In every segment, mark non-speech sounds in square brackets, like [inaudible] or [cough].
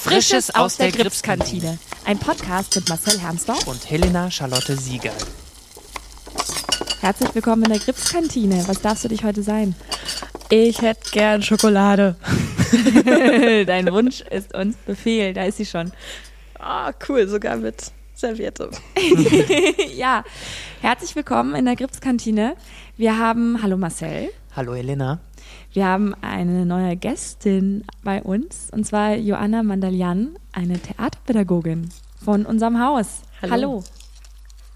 Frisches aus der Gripskantine. Ein Podcast mit Marcel Hermsdorf und Helena Charlotte Sieger. Herzlich willkommen in der Gripskantine. Was darfst du dich heute sein? Ich hätte gern Schokolade. [laughs] Dein Wunsch ist uns Befehl. Da ist sie schon. Ah, oh, cool, sogar mit Serviette. [laughs] ja, herzlich willkommen in der Gripskantine. Wir haben, hallo Marcel. Hallo Helena. Wir haben eine neue Gästin bei uns, und zwar Joanna Mandalian, eine Theaterpädagogin von unserem Haus. Hallo.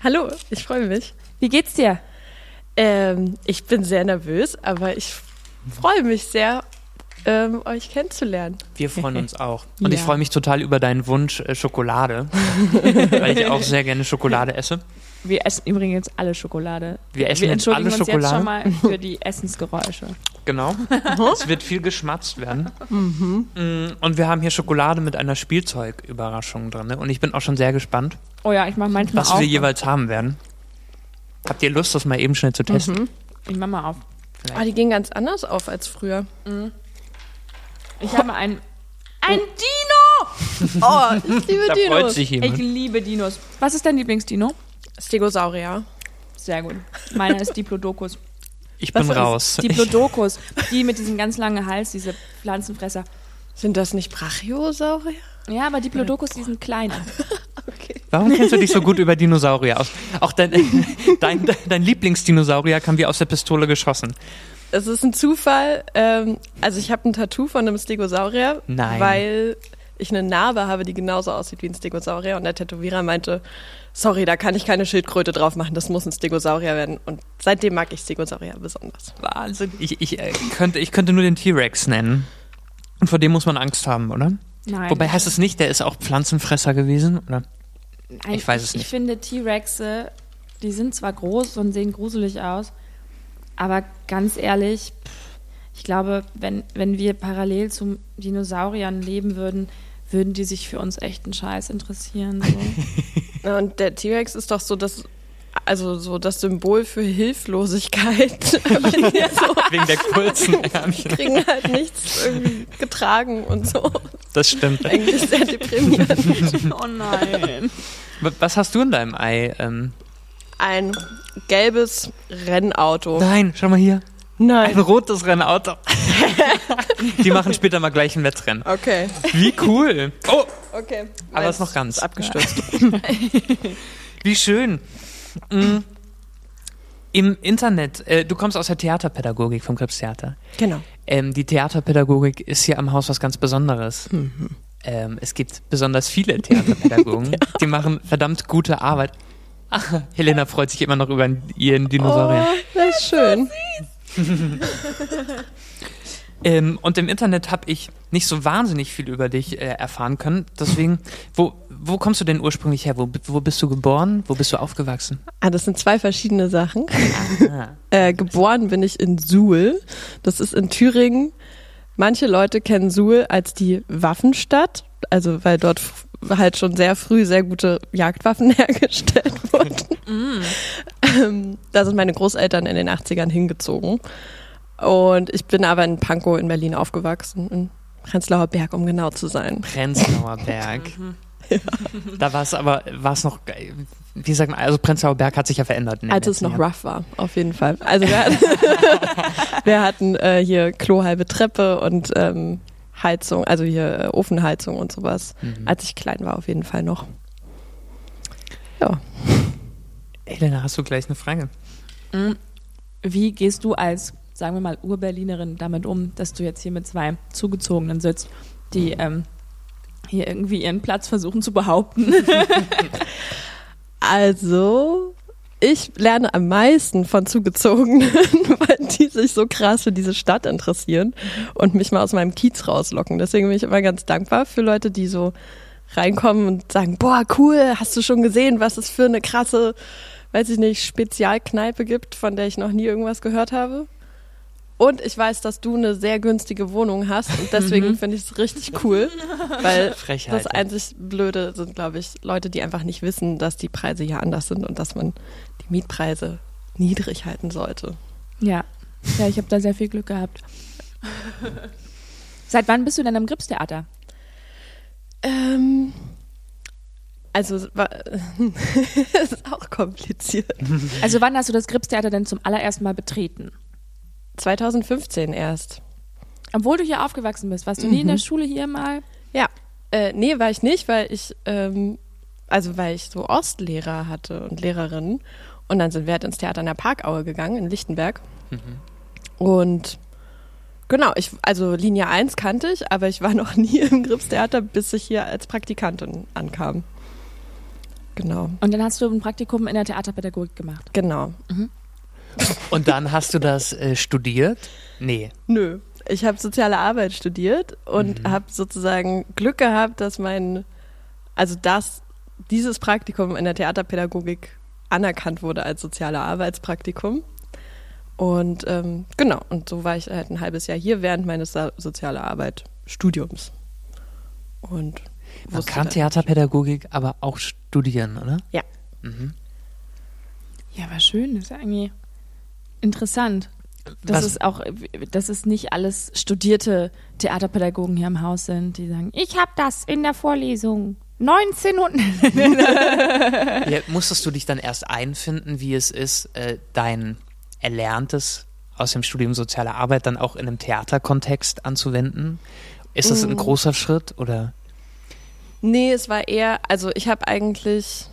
Hallo, Hallo ich freue mich. Wie geht's dir? Ähm, ich bin sehr nervös, aber ich freue mich sehr, ähm, euch kennenzulernen. Wir freuen uns [laughs] auch. Und ja. ich freue mich total über deinen Wunsch äh, Schokolade, [laughs] weil ich auch sehr gerne Schokolade esse. Wir essen übrigens alle Schokolade. Wir essen Wir jetzt alle uns Schokolade. jetzt schon mal für die [laughs] Essensgeräusche. Genau. es wird viel geschmatzt werden. Mhm. Mm, und wir haben hier Schokolade mit einer Spielzeugüberraschung drin. Ne? Und ich bin auch schon sehr gespannt. Oh ja, ich mache manchmal Was auch. wir jeweils haben werden. Habt ihr Lust, das mal eben schnell zu testen? Mhm. Ich mach mal auf. Ah, die gehen ganz anders auf als früher. Mhm. Ich habe ein. Ein Dino! Oh, ich liebe da Dinos. Freut sich jemand. Ich liebe Dinos. Was ist dein Lieblingsdino? Stegosaurier. Sehr gut. Meiner ist Diplodocus. Ich bin Was raus. Diplodocus. Die mit diesem ganz langen Hals, diese Pflanzenfresser. Sind das nicht Brachiosaurier? Ja, aber Diplodocus, die sind kleiner. [laughs] okay. Warum kennst du dich so gut über Dinosaurier aus? Auch dein, [laughs] dein, dein Lieblingsdinosaurier kam wie aus der Pistole geschossen. Es ist ein Zufall. Ähm, also ich habe ein Tattoo von einem Stegosaurier, Nein. weil ich eine Narbe habe, die genauso aussieht wie ein Stegosaurier. Und der Tätowierer meinte, sorry, da kann ich keine Schildkröte drauf machen, das muss ein Stegosaurier werden. Und seitdem mag ich Stegosaurier besonders. Wahnsinn. Ich, ich, äh, könnte, ich könnte nur den T-Rex nennen. Und vor dem muss man Angst haben, oder? Nein. Wobei heißt es nicht, der ist auch Pflanzenfresser gewesen, oder? Nein, ich weiß es nicht. Ich finde T-Rexe, die sind zwar groß und sehen gruselig aus, aber ganz ehrlich, ich glaube, wenn, wenn wir parallel zu Dinosauriern leben würden, würden die sich für uns echten Scheiß interessieren. So. [laughs] und der T-Rex ist doch so das, also so das Symbol für Hilflosigkeit. [laughs] so. [laughs] Wegen der kurzen Ärmchen. Die kriegen halt nichts irgendwie getragen und so. Das stimmt. Eigentlich sehr deprimierend. oh nein. Was hast du in deinem Ei? Ähm? Ein gelbes Rennauto. Nein, schau mal hier. Nein. Ein rotes Rennauto. Die machen später mal gleich ein Wettrennen. Okay. Wie cool. Oh. Okay. Aber es ist noch ganz. Ist abgestürzt. [laughs] Wie schön. Mhm. Im Internet, äh, du kommst aus der Theaterpädagogik vom Krebstheater. Genau. Ähm, die Theaterpädagogik ist hier am Haus was ganz Besonderes. Mhm. Ähm, es gibt besonders viele Theaterpädagogen, [laughs] ja. die machen verdammt gute Arbeit. Ach, Helena freut sich immer noch über ihren Dinosaurier. Oh, das ist schön. [laughs] ähm, und im Internet habe ich nicht so wahnsinnig viel über dich äh, erfahren können. Deswegen, wo, wo kommst du denn ursprünglich her? Wo, wo bist du geboren? Wo bist du aufgewachsen? Ah, das sind zwei verschiedene Sachen. [laughs] äh, geboren bin ich in Suhl. Das ist in Thüringen. Manche Leute kennen Suhl als die Waffenstadt, also weil dort halt schon sehr früh sehr gute Jagdwaffen [laughs] hergestellt wurden. Mm. da sind meine Großeltern in den 80ern hingezogen. Und ich bin aber in Pankow in Berlin aufgewachsen, in Prenzlauer Berg, um genau zu sein. Prenzlauer Berg. [laughs] ja. Da war es aber, war es noch, wie sagt man, also Prenzlauer Berg hat sich ja verändert. Als es noch rough war, auf jeden Fall. Also wir hatten, [laughs] [laughs] wir hatten äh, hier klohalbe Treppe und ähm, Heizung, also hier äh, Ofenheizung und sowas, mhm. als ich klein war, auf jeden Fall noch. Ja. Elena, hast du gleich eine Frage? Mhm. Wie gehst du als, sagen wir mal, Urberlinerin damit um, dass du jetzt hier mit zwei Zugezogenen sitzt, die ähm, hier irgendwie ihren Platz versuchen zu behaupten? [laughs] also, ich lerne am meisten von Zugezogenen, [laughs] weil die sich so krass für diese Stadt interessieren und mich mal aus meinem Kiez rauslocken. Deswegen bin ich immer ganz dankbar für Leute, die so reinkommen und sagen, boah, cool, hast du schon gesehen, was es für eine krasse, weiß ich nicht, Spezialkneipe gibt, von der ich noch nie irgendwas gehört habe. Und ich weiß, dass du eine sehr günstige Wohnung hast und deswegen mhm. finde ich es richtig cool, weil [laughs] Frechheit, das einzig Blöde sind, glaube ich, Leute, die einfach nicht wissen, dass die Preise hier anders sind und dass man die Mietpreise niedrig halten sollte. Ja, ja, ich habe da sehr viel Glück gehabt. Seit wann bist du denn am Gripstheater? Ähm, also es war, [laughs] ist auch kompliziert. Also wann hast du das Gripstheater denn zum allerersten Mal betreten? 2015 erst. Obwohl du hier aufgewachsen bist, warst du nie in der mhm. Schule hier mal? Ja, äh, nee, war ich nicht, weil ich, ähm, also weil ich so Ostlehrer hatte und Lehrerinnen. Und dann sind wir halt ins Theater in der Parkaue gegangen, in Lichtenberg. Mhm. Und genau, ich, also Linie 1 kannte ich, aber ich war [laughs] noch nie im Gripstheater, bis ich hier als Praktikantin ankam. Genau. Und dann hast du ein Praktikum in der Theaterpädagogik gemacht. Genau. Mhm. Und dann hast du das äh, studiert? Nee. Nö. Ich habe soziale Arbeit studiert und mhm. habe sozusagen Glück gehabt, dass mein, also das, dieses Praktikum in der Theaterpädagogik anerkannt wurde als soziale Arbeitspraktikum. Und ähm, genau, und so war ich halt ein halbes Jahr hier während meines soziale Arbeit Studiums. Und man kann Theaterpädagogik aber auch studieren, oder? Ja. Mhm. Ja, war schön. Das ist ja eigentlich interessant. Dass es auch, dass es nicht alles studierte Theaterpädagogen hier im Haus sind, die sagen, ich habe das in der Vorlesung. 1900. [laughs] ja, musstest du dich dann erst einfinden, wie es ist, äh, dein Erlerntes aus dem Studium Soziale Arbeit dann auch in einem Theaterkontext anzuwenden? Ist das ein mm. großer Schritt oder? Nee, es war eher, also ich habe eigentlich,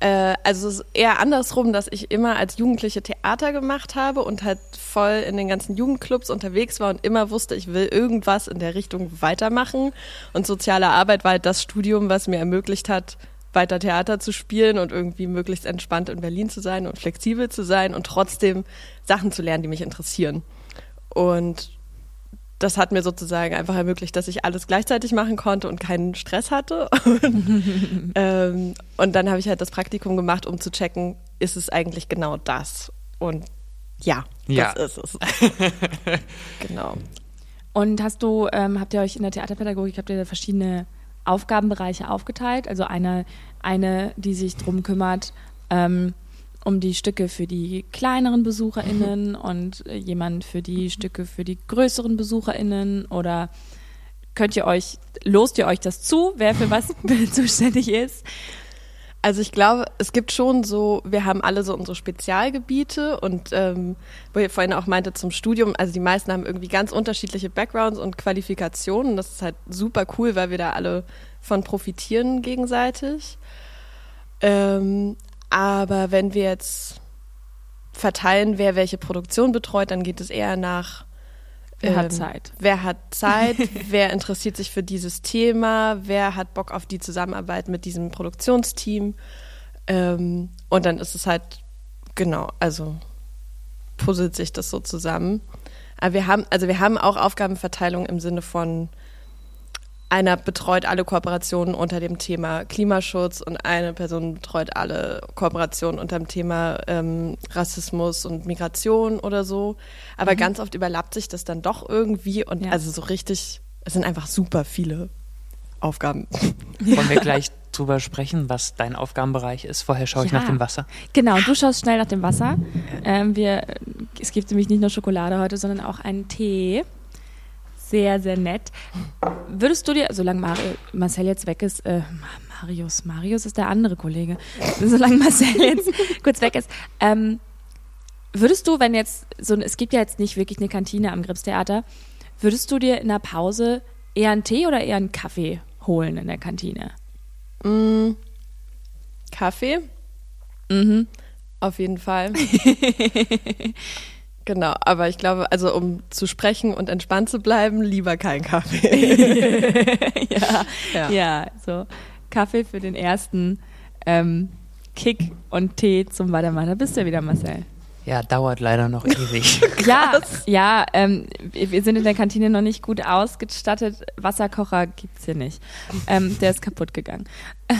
äh, also es ist eher andersrum, dass ich immer als Jugendliche Theater gemacht habe und halt voll in den ganzen Jugendclubs unterwegs war und immer wusste, ich will irgendwas in der Richtung weitermachen. Und soziale Arbeit war halt das Studium, was mir ermöglicht hat, weiter Theater zu spielen und irgendwie möglichst entspannt in Berlin zu sein und flexibel zu sein und trotzdem Sachen zu lernen, die mich interessieren. Und das hat mir sozusagen einfach ermöglicht, dass ich alles gleichzeitig machen konnte und keinen Stress hatte. [laughs] und, [laughs] ähm, und dann habe ich halt das Praktikum gemacht, um zu checken, ist es eigentlich genau das? Und ja, ja. das ist es. [laughs] genau. Und hast du, ähm, habt ihr euch in der Theaterpädagogik, habt ihr verschiedene Aufgabenbereiche aufgeteilt? Also eine, eine die sich darum kümmert, ähm, um die Stücke für die kleineren BesucherInnen und äh, jemand für die Stücke für die größeren BesucherInnen oder könnt ihr euch, lost ihr euch das zu, wer für was [laughs] [laughs] zuständig ist? Also ich glaube, es gibt schon so, wir haben alle so unsere Spezialgebiete und ähm, wo ihr vorhin auch meinte zum Studium, also die meisten haben irgendwie ganz unterschiedliche Backgrounds und Qualifikationen. Das ist halt super cool, weil wir da alle von profitieren gegenseitig. Ähm, aber wenn wir jetzt verteilen, wer welche Produktion betreut, dann geht es eher nach Wer ähm, hat Zeit? Wer hat Zeit? [laughs] wer interessiert sich für dieses Thema? Wer hat Bock auf die Zusammenarbeit mit diesem Produktionsteam? Ähm, und dann ist es halt, genau, also puzzelt sich das so zusammen. Aber wir haben, also wir haben auch Aufgabenverteilung im Sinne von, einer betreut alle Kooperationen unter dem Thema Klimaschutz und eine Person betreut alle Kooperationen unter dem Thema ähm, Rassismus und Migration oder so. Aber mhm. ganz oft überlappt sich das dann doch irgendwie und ja. also so richtig, es sind einfach super viele Aufgaben. Wollen wir [laughs] gleich drüber sprechen, was dein Aufgabenbereich ist? Vorher schaue ich ja. nach dem Wasser. Genau, du schaust schnell nach dem Wasser. Ähm, wir, es gibt nämlich nicht nur Schokolade heute, sondern auch einen Tee sehr, sehr nett. Würdest du dir, solange Mario, Marcel jetzt weg ist, äh, Marius, Marius ist der andere Kollege, [laughs] solange Marcel jetzt kurz weg ist, ähm, würdest du, wenn jetzt so, es gibt ja jetzt nicht wirklich eine Kantine am Gripstheater, würdest du dir in der Pause eher einen Tee oder eher einen Kaffee holen in der Kantine? Mm, Kaffee? Mhm. Auf jeden Fall. [laughs] Genau, aber ich glaube, also um zu sprechen und entspannt zu bleiben, lieber kein Kaffee. [laughs] ja, ja, ja, so Kaffee für den ersten ähm, Kick und Tee zum Weitermachen. Da bist du ja wieder, Marcel. Ja, dauert leider noch [laughs] ewig. ja, ja ähm, wir sind in der Kantine noch nicht gut ausgestattet. Wasserkocher gibt es hier nicht. Ähm, der ist kaputt gegangen. [laughs]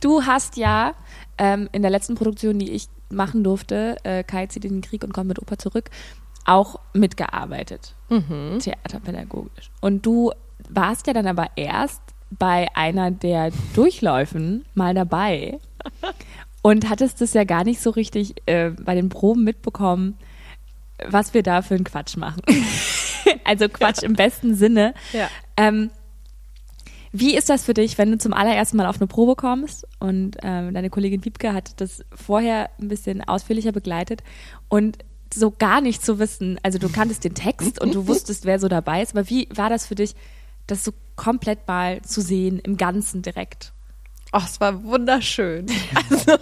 du hast ja ähm, in der letzten Produktion, die ich machen durfte, äh, Kai zieht in den Krieg und kommt mit Opa zurück, auch mitgearbeitet, mhm. theaterpädagogisch. Und du warst ja dann aber erst bei einer der Durchläufen mal dabei [laughs] und hattest es ja gar nicht so richtig äh, bei den Proben mitbekommen, was wir da für einen Quatsch machen. [laughs] also Quatsch ja. im besten Sinne. Ja. Ähm, wie ist das für dich, wenn du zum allerersten Mal auf eine Probe kommst und ähm, deine Kollegin Wiebke hat das vorher ein bisschen ausführlicher begleitet und so gar nicht zu wissen, also du kanntest den Text und du [laughs] wusstest, wer so dabei ist, aber wie war das für dich, das so komplett mal zu sehen, im Ganzen direkt? Ach, es war wunderschön. [laughs] Also,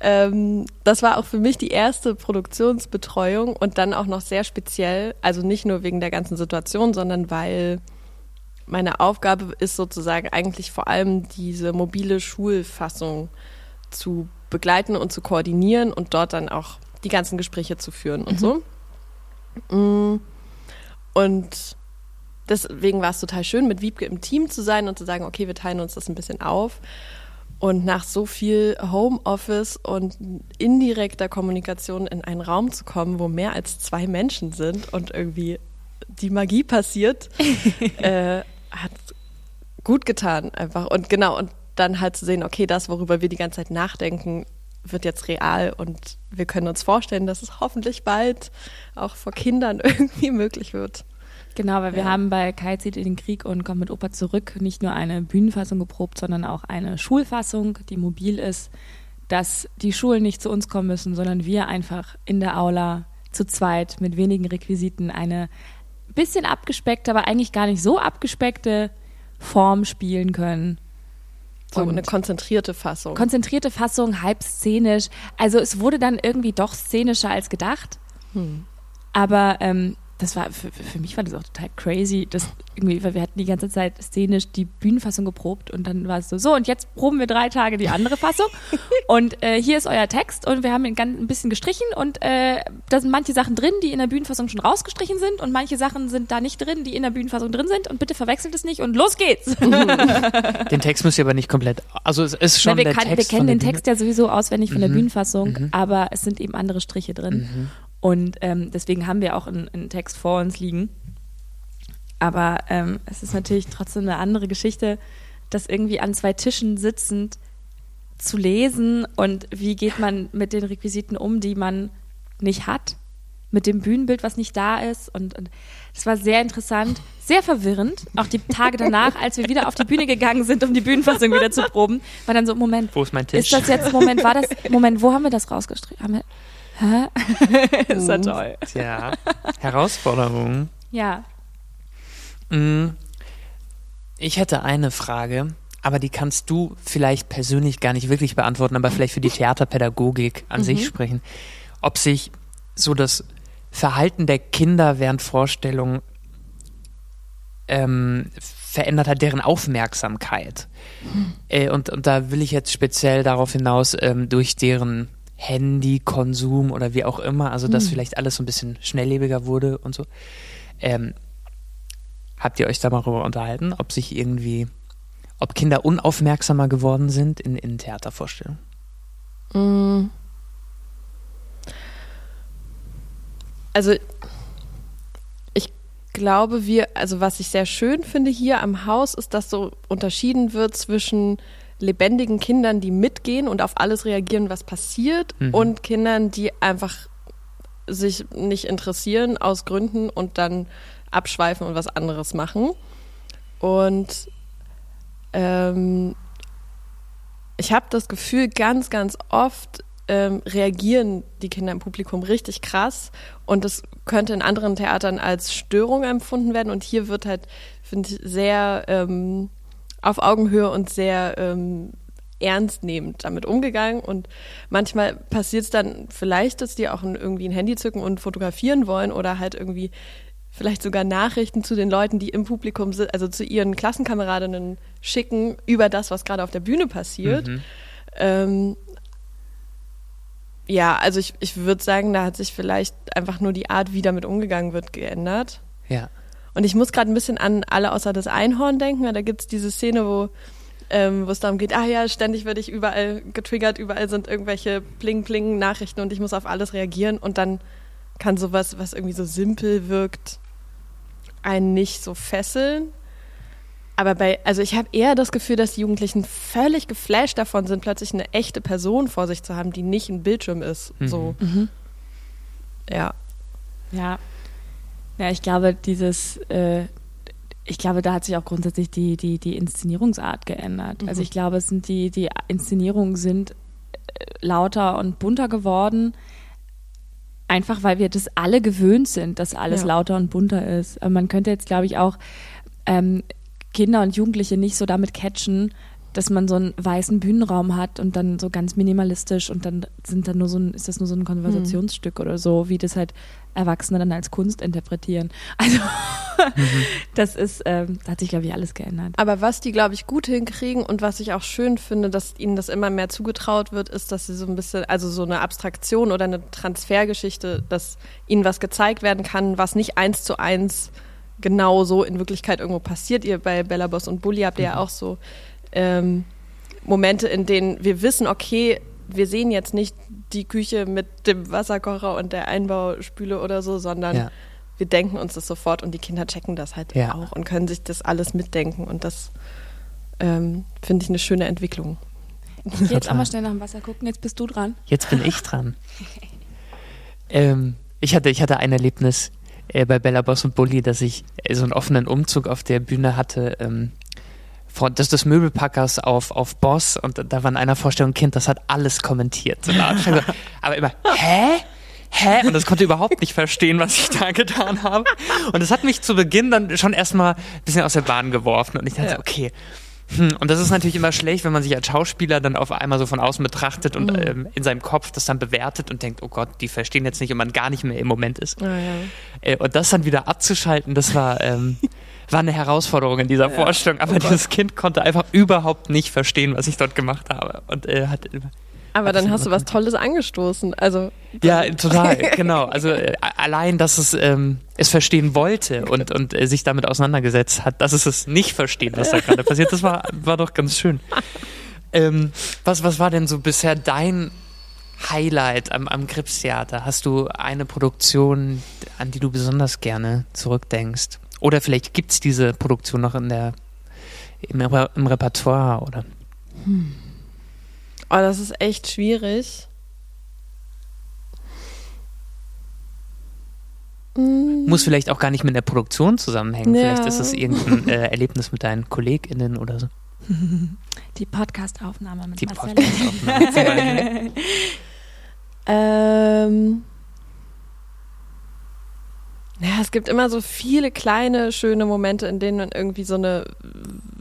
ähm, das war auch für mich die erste Produktionsbetreuung und dann auch noch sehr speziell, also nicht nur wegen der ganzen Situation, sondern weil meine Aufgabe ist sozusagen eigentlich vor allem diese mobile Schulfassung zu begleiten und zu koordinieren und dort dann auch die ganzen Gespräche zu führen und mhm. so. Mm. Und deswegen war es total schön, mit Wiebke im Team zu sein und zu sagen, okay, wir teilen uns das ein bisschen auf. Und nach so viel Homeoffice und indirekter Kommunikation in einen Raum zu kommen, wo mehr als zwei Menschen sind und irgendwie die Magie passiert, [laughs] äh, hat gut getan einfach. Und genau, und dann halt zu sehen, okay, das, worüber wir die ganze Zeit nachdenken, wird jetzt real und wir können uns vorstellen, dass es hoffentlich bald auch vor Kindern [laughs] irgendwie möglich wird. Genau, weil wir ja. haben bei Kai zieht in den Krieg und kommt mit Opa zurück nicht nur eine Bühnenfassung geprobt, sondern auch eine Schulfassung, die mobil ist, dass die Schulen nicht zu uns kommen müssen, sondern wir einfach in der Aula zu zweit mit wenigen Requisiten eine bisschen abgespeckte, aber eigentlich gar nicht so abgespeckte Form spielen können. So und eine konzentrierte Fassung. Konzentrierte Fassung, halb szenisch. Also es wurde dann irgendwie doch szenischer als gedacht. Hm. Aber ähm, das war für, für mich war das auch total crazy, dass irgendwie, weil wir hatten die ganze Zeit szenisch die Bühnenfassung geprobt und dann war es so, so und jetzt proben wir drei Tage die andere Fassung [laughs] und äh, hier ist euer Text und wir haben ihn ganz ein bisschen gestrichen und äh, da sind manche Sachen drin, die in der Bühnenfassung schon rausgestrichen sind und manche Sachen sind da nicht drin, die in der Bühnenfassung drin sind und bitte verwechselt es nicht und los geht's. [laughs] den Text müsst ihr aber nicht komplett, also es ist schon Na, wir der kann, Text Wir kennen den Text ja sowieso auswendig von mhm. der Bühnenfassung, mhm. aber es sind eben andere Striche drin. Mhm. Und ähm, deswegen haben wir auch einen, einen, Text vor uns liegen. Aber ähm, es ist natürlich trotzdem eine andere Geschichte, das irgendwie an zwei Tischen sitzend zu lesen und wie geht man mit den Requisiten um, die man nicht hat, mit dem Bühnenbild, was nicht da ist. Und es war sehr interessant, sehr verwirrend. Auch die Tage danach, als wir wieder auf die Bühne gegangen sind, um die Bühnenfassung wieder zu proben, war dann so, Moment, wo ist mein Tisch? Ist das jetzt, Moment, war das, Moment, wo haben wir das rausgestrichen? Hä? [laughs] ist ja toll. Tja, Herausforderung. Ja. Mm. Ich hätte eine Frage, aber die kannst du vielleicht persönlich gar nicht wirklich beantworten, aber vielleicht für die Theaterpädagogik an mhm. sich sprechen. Ob sich so das Verhalten der Kinder während Vorstellungen ähm, verändert hat, deren Aufmerksamkeit. Mhm. Äh, und, und da will ich jetzt speziell darauf hinaus, ähm, durch deren Handykonsum oder wie auch immer, also dass hm. vielleicht alles so ein bisschen schnelllebiger wurde und so. Ähm, habt ihr euch da mal darüber unterhalten, ob sich irgendwie, ob Kinder unaufmerksamer geworden sind in, in Theatervorstellungen? Mm. Also ich glaube, wir, also was ich sehr schön finde hier am Haus, ist, dass so unterschieden wird zwischen lebendigen Kindern, die mitgehen und auf alles reagieren, was passiert, mhm. und Kindern, die einfach sich nicht interessieren aus Gründen und dann abschweifen und was anderes machen. Und ähm, ich habe das Gefühl, ganz, ganz oft ähm, reagieren die Kinder im Publikum richtig krass und das könnte in anderen Theatern als Störung empfunden werden und hier wird halt, finde ich, sehr ähm, auf Augenhöhe und sehr ähm, ernstnehmend damit umgegangen. Und manchmal passiert es dann vielleicht, dass die auch ein, irgendwie ein Handy zücken und fotografieren wollen oder halt irgendwie vielleicht sogar Nachrichten zu den Leuten, die im Publikum sind, also zu ihren Klassenkameradinnen schicken über das, was gerade auf der Bühne passiert. Mhm. Ähm, ja, also ich, ich würde sagen, da hat sich vielleicht einfach nur die Art, wie damit umgegangen wird, geändert. Ja. Und ich muss gerade ein bisschen an alle außer das Einhorn denken, weil da gibt es diese Szene, wo ähm, wo es darum geht, ah ja, ständig werde ich überall getriggert, überall sind irgendwelche Pling-Pling-Nachrichten und ich muss auf alles reagieren und dann kann sowas, was irgendwie so simpel wirkt, einen nicht so fesseln. Aber bei, also ich habe eher das Gefühl, dass die Jugendlichen völlig geflasht davon sind, plötzlich eine echte Person vor sich zu haben, die nicht ein Bildschirm ist. Mhm. So. Mhm. Ja. Ja, Ja, ich glaube, dieses, äh, ich glaube, da hat sich auch grundsätzlich die, die, die Inszenierungsart geändert. Mhm. Also ich glaube, es sind die, die Inszenierungen sind äh, lauter und bunter geworden. Einfach weil wir das alle gewöhnt sind, dass alles ja. lauter und bunter ist. Man könnte jetzt, glaube ich, auch ähm, Kinder und Jugendliche nicht so damit catchen, dass man so einen weißen Bühnenraum hat und dann so ganz minimalistisch und dann sind dann nur so ein, ist das nur so ein Konversationsstück mhm. oder so, wie das halt Erwachsene dann als Kunst interpretieren. [laughs] Also mhm. das ist, ähm, da hat sich, glaube ich, alles geändert. Aber was die, glaube ich, gut hinkriegen und was ich auch schön finde, dass ihnen das immer mehr zugetraut wird, ist, dass sie so ein bisschen, also so eine Abstraktion oder eine Transfergeschichte, dass ihnen was gezeigt werden kann, was nicht eins zu eins genau so in Wirklichkeit irgendwo passiert. Ihr bei Bella Boss und Bully habt ihr mhm. ja auch so ähm, Momente, in denen wir wissen, okay, wir sehen jetzt nicht die Küche mit dem Wasserkocher und der Einbauspüle oder so, sondern ja. wir denken uns das sofort und die Kinder checken das halt ja. auch und können sich das alles mitdenken und das ähm, finde ich eine schöne Entwicklung. Jetzt auch mal schnell nach dem Wasser gucken, jetzt bist du dran. Jetzt bin ich dran. [laughs] ähm, ich, hatte, ich hatte ein Erlebnis äh, bei Bella Boss und Bully, dass ich äh, so einen offenen Umzug auf der Bühne hatte. Ähm, des, des Möbelpackers auf, auf Boss und da war in einer Vorstellung ein Kind, das hat alles kommentiert. So, [laughs] aber immer, hä? Hä? Und das konnte überhaupt nicht verstehen, was ich da getan habe. Und das hat mich zu Beginn dann schon erstmal ein bisschen aus der Bahn geworfen. Und ich dachte, ja. okay. Hm, und das ist natürlich immer schlecht, wenn man sich als Schauspieler dann auf einmal so von außen betrachtet und mhm. ähm, in seinem Kopf das dann bewertet und denkt, oh Gott, die verstehen jetzt nicht und man gar nicht mehr im Moment ist. Oh, ja. äh, und das dann wieder abzuschalten, das war, ähm, [laughs] war eine Herausforderung in dieser ja. Vorstellung. Aber oh dieses Kind konnte einfach überhaupt nicht verstehen, was ich dort gemacht habe. Und äh, hat aber dann hast du was Tolles angestoßen. Also ja, total, [laughs] genau. Also äh, allein, dass es ähm, es verstehen wollte und und äh, sich damit auseinandergesetzt hat, dass es es nicht versteht, was da gerade passiert. Das war war doch ganz schön. Ähm, was was war denn so bisher dein Highlight am, am Gripstheater? Hast du eine Produktion, an die du besonders gerne zurückdenkst? Oder vielleicht gibt es diese Produktion noch in der, im, im Repertoire, oder? Hm. Oh, das ist echt schwierig. Muss vielleicht auch gar nicht mit der Produktion zusammenhängen. Ja. Vielleicht ist es irgendein äh, Erlebnis mit deinen KollegInnen oder so. Die Podcastaufnahme mit Die Podcastaufnahme [laughs] ähm. Ja, es gibt immer so viele kleine, schöne Momente, in denen man irgendwie so eine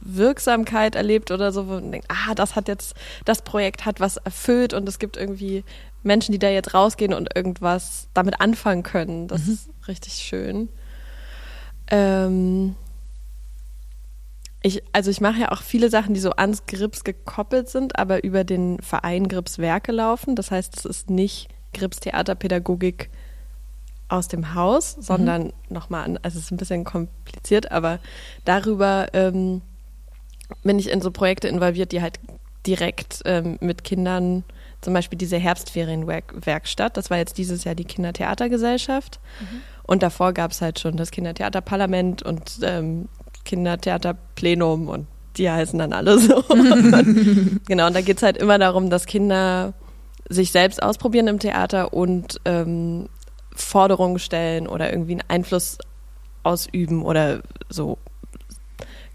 Wirksamkeit erlebt oder so, wo man denkt, ah, das hat jetzt, das Projekt hat was erfüllt und es gibt irgendwie Menschen, die da jetzt rausgehen und irgendwas damit anfangen können. Das mhm. ist richtig schön. Ähm, ich, also ich mache ja auch viele Sachen, die so ans Grips gekoppelt sind, aber über den Verein Grips Werke laufen. Das heißt, es ist nicht Grips Theaterpädagogik aus dem Haus, sondern mhm. nochmal an, also es ist ein bisschen kompliziert, aber darüber ähm, bin ich in so Projekte involviert, die halt direkt ähm, mit Kindern, zum Beispiel diese Herbstferienwerkstatt, das war jetzt dieses Jahr die Kindertheatergesellschaft. Mhm. Und davor gab es halt schon das Kindertheaterparlament und ähm, Kindertheaterplenum und die heißen dann alle so. [laughs] [laughs] genau, und da geht es halt immer darum, dass Kinder sich selbst ausprobieren im Theater und ähm, Forderungen stellen oder irgendwie einen Einfluss ausüben oder so.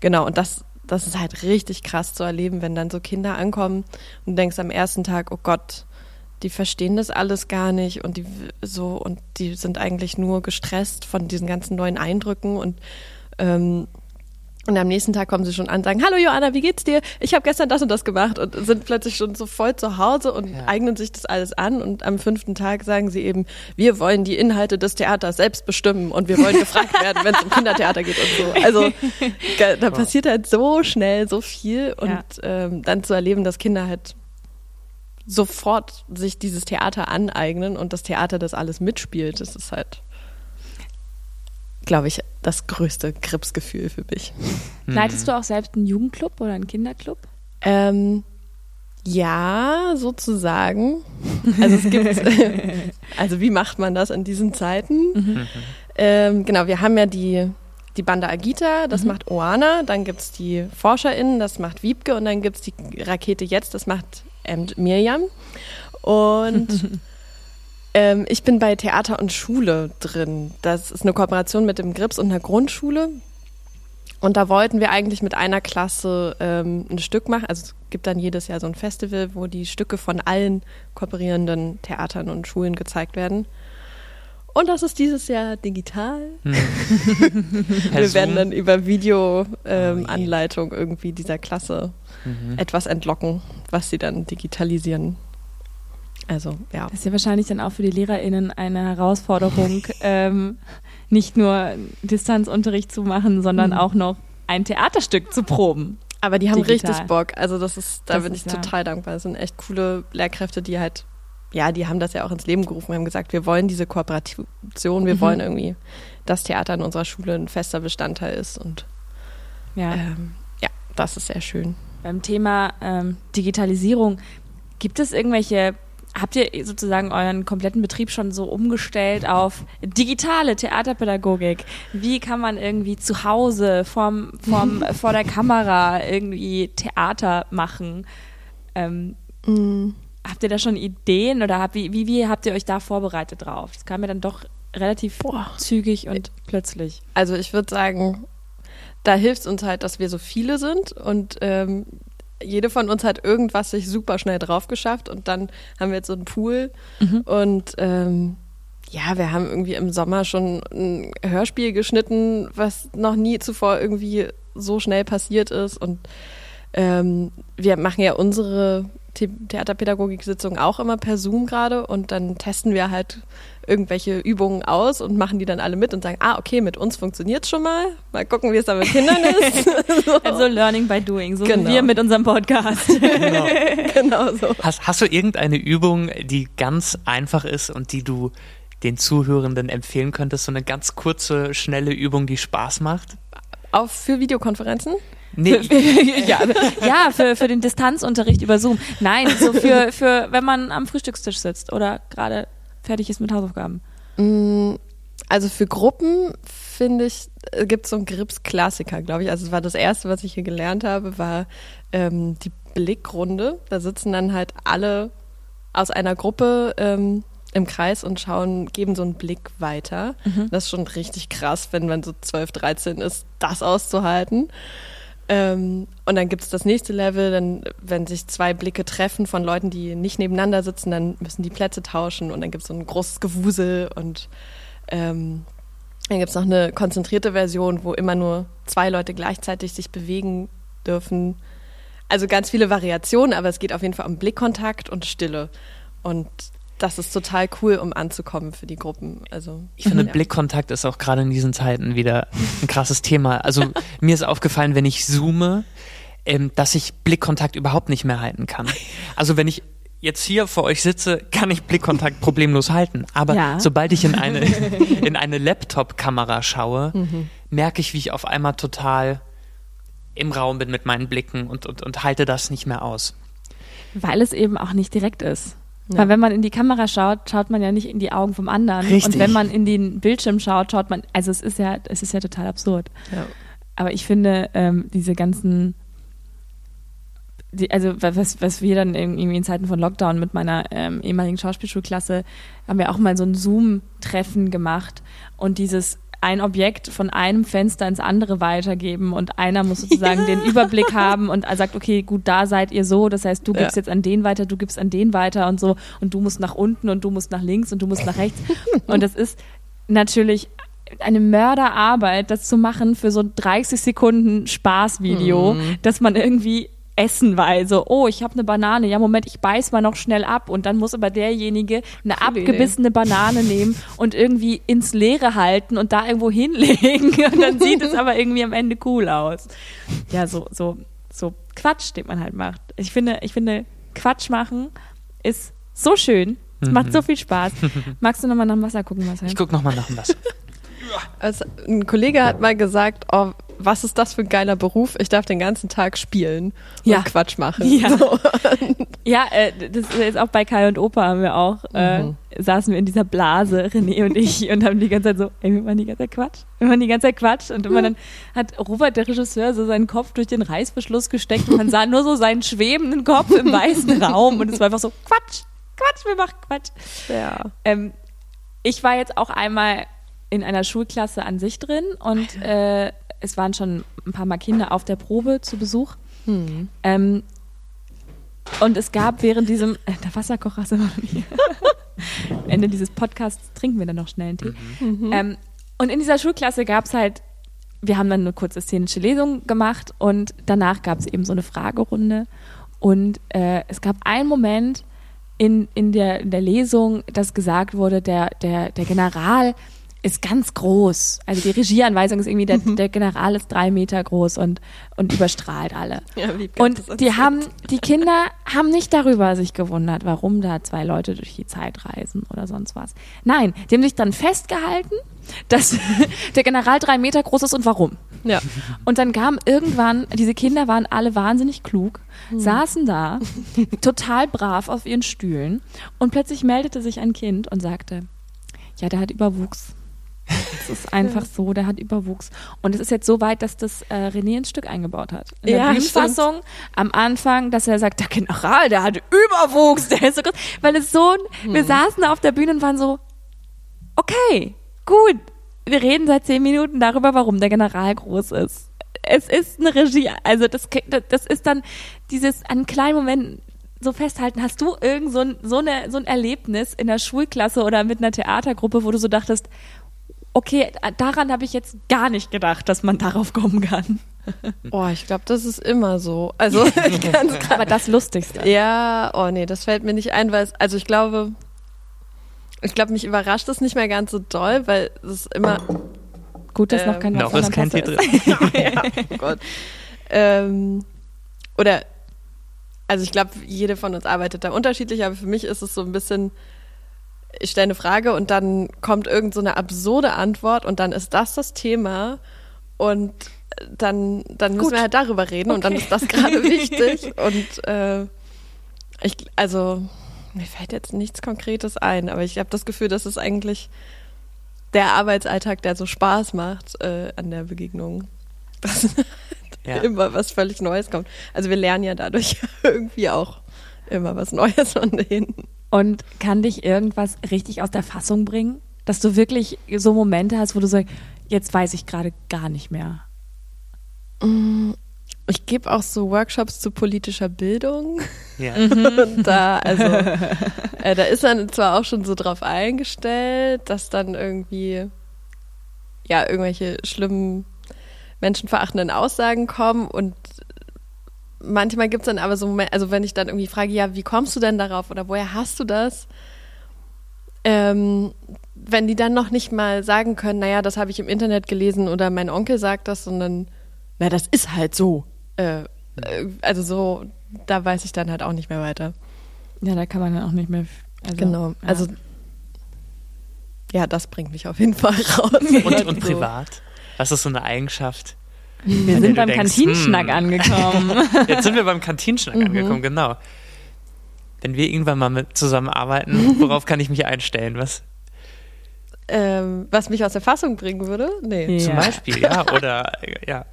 Genau, und das, das ist halt richtig krass zu erleben, wenn dann so Kinder ankommen und du denkst am ersten Tag, oh Gott, die verstehen das alles gar nicht und die so und die sind eigentlich nur gestresst von diesen ganzen neuen Eindrücken und ähm, und am nächsten Tag kommen sie schon an, sagen, hallo Joanna, wie geht's dir? Ich habe gestern das und das gemacht und sind plötzlich schon so voll zu Hause und ja. eignen sich das alles an. Und am fünften Tag sagen sie eben, wir wollen die Inhalte des Theaters selbst bestimmen und wir wollen gefragt [laughs] werden, wenn es um Kindertheater geht und so. Also da passiert halt so schnell so viel und ja. ähm, dann zu erleben, dass Kinder halt sofort sich dieses Theater aneignen und das Theater das alles mitspielt, das ist halt glaube ich, das größte Gripsgefühl für mich. Hm. Leitest du auch selbst einen Jugendclub oder einen Kinderclub? Ähm, ja, sozusagen. Also es gibt, [laughs] also wie macht man das in diesen Zeiten? Mhm. Ähm, genau, wir haben ja die, die Bande Agita, das mhm. macht Oana, dann gibt es die ForscherInnen, das macht Wiebke und dann gibt es die Rakete Jetzt, das macht ähm, Mirjam. Und [laughs] Ähm, ich bin bei Theater und Schule drin. Das ist eine Kooperation mit dem Grips und einer Grundschule. Und da wollten wir eigentlich mit einer Klasse ähm, ein Stück machen. Also es gibt dann jedes Jahr so ein Festival, wo die Stücke von allen kooperierenden Theatern und Schulen gezeigt werden. Und das ist dieses Jahr digital. Hm. [laughs] wir werden dann über Videoanleitung ähm, oh irgendwie dieser Klasse mhm. etwas entlocken, was sie dann digitalisieren. Also, ja. Das ist ja wahrscheinlich dann auch für die LehrerInnen eine Herausforderung, [laughs] ähm, nicht nur Distanzunterricht zu machen, sondern mhm. auch noch ein Theaterstück zu proben. Aber die haben Digital. richtig Bock. Also das ist, da das bin ich ja. total dankbar. Das sind echt coole Lehrkräfte, die halt, ja, die haben das ja auch ins Leben gerufen. Wir haben gesagt, wir wollen diese Kooperation, wir mhm. wollen irgendwie, dass Theater in unserer Schule ein fester Bestandteil ist. Und ja, ähm, ja das ist sehr schön. Beim Thema ähm, Digitalisierung, gibt es irgendwelche Habt ihr sozusagen euren kompletten Betrieb schon so umgestellt auf digitale Theaterpädagogik? Wie kann man irgendwie zu Hause vorm, vorm, [laughs] vor der Kamera irgendwie Theater machen? Ähm, mm. Habt ihr da schon Ideen oder habt, wie, wie, wie habt ihr euch da vorbereitet drauf? Das kam mir dann doch relativ Boah. zügig und plötzlich. Also ich würde sagen, da hilft es uns halt, dass wir so viele sind und ähm, jede von uns hat irgendwas sich super schnell drauf geschafft und dann haben wir jetzt so einen Pool mhm. und ähm, ja, wir haben irgendwie im Sommer schon ein Hörspiel geschnitten, was noch nie zuvor irgendwie so schnell passiert ist und ähm, wir machen ja unsere The Theaterpädagogik-Sitzungen auch immer per Zoom gerade und dann testen wir halt irgendwelche Übungen aus und machen die dann alle mit und sagen, ah, okay, mit uns funktioniert schon mal. Mal gucken, wie es da mit Kindern ist. [laughs] so. Also Learning by Doing, so genau. wie wir mit unserem Podcast. genau. [laughs] genau so. Hast, hast du irgendeine Übung, die ganz einfach ist und die du den Zuhörenden empfehlen könntest? So eine ganz kurze, schnelle Übung, die Spaß macht? Auf für Videokonferenzen? Nee. [laughs] ja, ja für, für den Distanzunterricht über Zoom. Nein, so für, für wenn man am Frühstückstisch sitzt oder gerade fertig ist mit Hausaufgaben? Mm, also für Gruppen finde ich, äh, gibt es so einen Grips-Klassiker, glaube ich. Also es war das erste, was ich hier gelernt habe, war ähm, die Blickrunde. Da sitzen dann halt alle aus einer Gruppe ähm, im Kreis und schauen, geben so einen Blick weiter. Mhm. Das ist schon richtig krass, wenn man so 12, 13 ist, das auszuhalten. Ähm, und dann gibt es das nächste Level, dann, wenn sich zwei Blicke treffen von Leuten, die nicht nebeneinander sitzen, dann müssen die Plätze tauschen und dann gibt es so ein großes Gewusel und ähm, dann gibt es noch eine konzentrierte Version, wo immer nur zwei Leute gleichzeitig sich bewegen dürfen. Also ganz viele Variationen, aber es geht auf jeden Fall um Blickkontakt und Stille. Und das ist total cool, um anzukommen für die Gruppen. Also ich finde, ja. Blickkontakt ist auch gerade in diesen Zeiten wieder ein krasses Thema. Also [laughs] mir ist aufgefallen, wenn ich zoome, ähm, dass ich Blickkontakt überhaupt nicht mehr halten kann. Also wenn ich jetzt hier vor euch sitze, kann ich Blickkontakt [laughs] problemlos halten. Aber ja. sobald ich in eine, [laughs] in eine Laptop-Kamera schaue, mhm. merke ich, wie ich auf einmal total im Raum bin mit meinen Blicken und, und, und halte das nicht mehr aus. Weil es eben auch nicht direkt ist. Ja. Weil wenn man in die Kamera schaut, schaut man ja nicht in die Augen vom anderen. Richtig. Und wenn man in den Bildschirm schaut, schaut man, also es ist ja, es ist ja total absurd. Ja. Aber ich finde, ähm, diese ganzen, die, also was, was wir dann irgendwie in Zeiten von Lockdown mit meiner ähm, ehemaligen Schauspielschulklasse, haben wir auch mal so ein Zoom-Treffen gemacht und dieses ein Objekt von einem Fenster ins andere weitergeben und einer muss sozusagen ja. den Überblick haben und sagt, okay, gut, da seid ihr so, das heißt, du gibst ja. jetzt an den weiter, du gibst an den weiter und so und du musst nach unten und du musst nach links und du musst nach rechts [laughs] und das ist natürlich eine Mörderarbeit, das zu machen für so 30 Sekunden Spaßvideo, mhm. dass man irgendwie essen, weil so, oh, ich habe eine Banane, ja Moment, ich beiß mal noch schnell ab und dann muss aber derjenige eine Coole abgebissene Idee. Banane nehmen und irgendwie ins Leere halten und da irgendwo hinlegen [laughs] und dann sieht es aber irgendwie am Ende cool aus. Ja, so so so Quatsch, den man halt macht. Ich finde, ich finde Quatsch machen ist so schön. Es mhm. macht so viel Spaß. Magst du nochmal nach dem Wasser gucken, Marcel? Ich guck nochmal nach dem Wasser. [laughs] Also, ein Kollege hat mal gesagt, oh, was ist das für ein geiler Beruf? Ich darf den ganzen Tag spielen und ja. Quatsch machen. Ja, so. [laughs] ja äh, das ist auch bei Kai und Opa haben wir auch, äh, mhm. saßen wir in dieser Blase, René und ich, [laughs] und haben die ganze Zeit so, ey, wir machen die ganze Zeit Quatsch. Wir machen die ganze Zeit Quatsch. Und immer dann hat Robert, der Regisseur, so seinen Kopf durch den Reißverschluss gesteckt und man sah nur so seinen schwebenden Kopf im weißen [laughs] Raum und es war einfach so Quatsch. Quatsch, wir machen Quatsch. Ja. Ähm, ich war jetzt auch einmal in einer Schulklasse an sich drin und äh, es waren schon ein paar Mal Kinder auf der Probe zu Besuch. Hm. Ähm, und es gab während diesem, äh, der Wasserkocher ist immer hier. [laughs] Ende dieses Podcasts trinken wir dann noch schnell einen Tee. Mhm. Ähm, und in dieser Schulklasse gab es halt, wir haben dann eine kurze szenische Lesung gemacht und danach gab es eben so eine Fragerunde. Und äh, es gab einen Moment in, in, der, in der Lesung, dass gesagt wurde, der, der, der General ist ganz groß. Also die Regieanweisung ist irgendwie, der, mhm. der General ist drei Meter groß und, und überstrahlt alle. Ja, und die haben, die Kinder haben nicht darüber sich gewundert, warum da zwei Leute durch die Zeit reisen oder sonst was. Nein, die haben sich dann festgehalten, dass [laughs] der General drei Meter groß ist und warum. Ja. Und dann kam irgendwann, diese Kinder waren alle wahnsinnig klug, mhm. saßen da, [laughs] total brav auf ihren Stühlen und plötzlich meldete sich ein Kind und sagte, ja, der hat Überwuchs. Es ist einfach so, der hat Überwuchs. Und es ist jetzt so weit, dass das äh, René ins Stück eingebaut hat. In der ja, Bühnenfassung am Anfang, dass er sagt, der General, der hat Überwuchs, der ist so groß. Weil es so, hm. wir saßen da auf der Bühne und waren so, okay, gut. Wir reden seit zehn Minuten darüber, warum der General groß ist. Es ist eine Regie, also das, das ist dann dieses, an kleinen Momenten, so festhalten, hast du irgend so ein, so, eine, so ein Erlebnis in der Schulklasse oder mit einer Theatergruppe, wo du so dachtest, okay, daran habe ich jetzt gar nicht gedacht, dass man darauf kommen kann. [laughs] Oh, ich glaube, das ist immer so. Also [laughs] ganz Aber das Lustigste. Ja, oh nee, das fällt mir nicht ein, weil es, also ich glaube, ich glaube, mich überrascht es nicht mehr ganz so doll, weil es ist immer. Gut, dass ähm, noch kein Wasser noch ist kein Tee drin. [laughs] ja, oh Gott. Ähm, oder, also ich glaube, jede von uns arbeitet da unterschiedlich, aber für mich ist es so ein bisschen ich stelle eine Frage und dann kommt irgend so eine absurde Antwort und dann ist das das Thema und dann, dann müssen wir halt darüber reden okay. und dann ist das gerade [laughs] wichtig und äh, ich, also mir fällt jetzt nichts Konkretes ein, aber ich habe das Gefühl, das ist eigentlich der Arbeitsalltag, der so Spaß macht äh, an der Begegnung. [laughs] Dass ja. immer was völlig Neues kommt. Also wir lernen ja dadurch [laughs] irgendwie auch immer was Neues von denen. Und kann dich irgendwas richtig aus der Fassung bringen? Dass du wirklich so Momente hast, wo du sagst, jetzt weiß ich gerade gar nicht mehr. Mm, ich gebe auch so Workshops zu politischer Bildung. Ja. [laughs] Und da, also, äh, da ist man zwar auch schon so drauf eingestellt, dass dann irgendwie, ja, irgendwelche schlimmen, menschenverachtenden Aussagen kommen und manchmal gibt es dann aber so Momente, also wenn ich dann irgendwie frage, ja, wie kommst du denn darauf oder woher hast du das? Ähm, wenn die dann noch nicht mal sagen können, naja, das habe ich im Internet gelesen oder mein Onkel sagt das, sondern, na, das ist halt so. Äh, äh, also so, da weiß ich dann halt auch nicht mehr weiter. Ja, da kann man dann auch nicht mehr. Also, genau, ja. also ja, das bringt mich auf jeden Fall raus. Und, [laughs] und privat? Was ist so eine Eigenschaft, wir sind beim denkst, Kantinschnack hm. angekommen. [laughs] Jetzt sind wir beim Kantinschnack mhm. angekommen, genau. Wenn wir irgendwann mal mit zusammenarbeiten, worauf kann ich mich einstellen? Was? Ähm, was mich aus der Fassung bringen würde? Nee. Ja. Zum Beispiel, ja. Oder, ja.